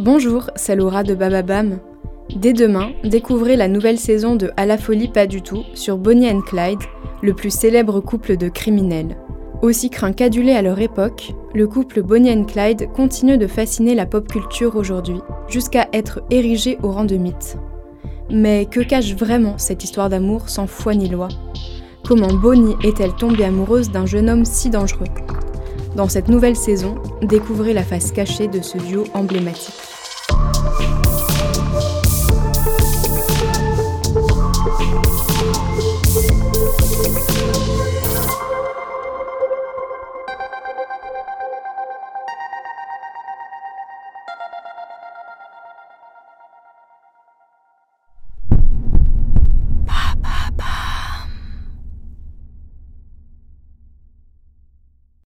Bonjour, c'est Laura de Bababam. Dès demain, découvrez la nouvelle saison de À la folie pas du tout sur Bonnie and Clyde, le plus célèbre couple de criminels. Aussi craint à leur époque, le couple Bonnie and Clyde continue de fasciner la pop culture aujourd'hui, jusqu'à être érigé au rang de mythe. Mais que cache vraiment cette histoire d'amour sans foi ni loi? Comment Bonnie est-elle tombée amoureuse d'un jeune homme si dangereux? Dans cette nouvelle saison, découvrez la face cachée de ce duo emblématique.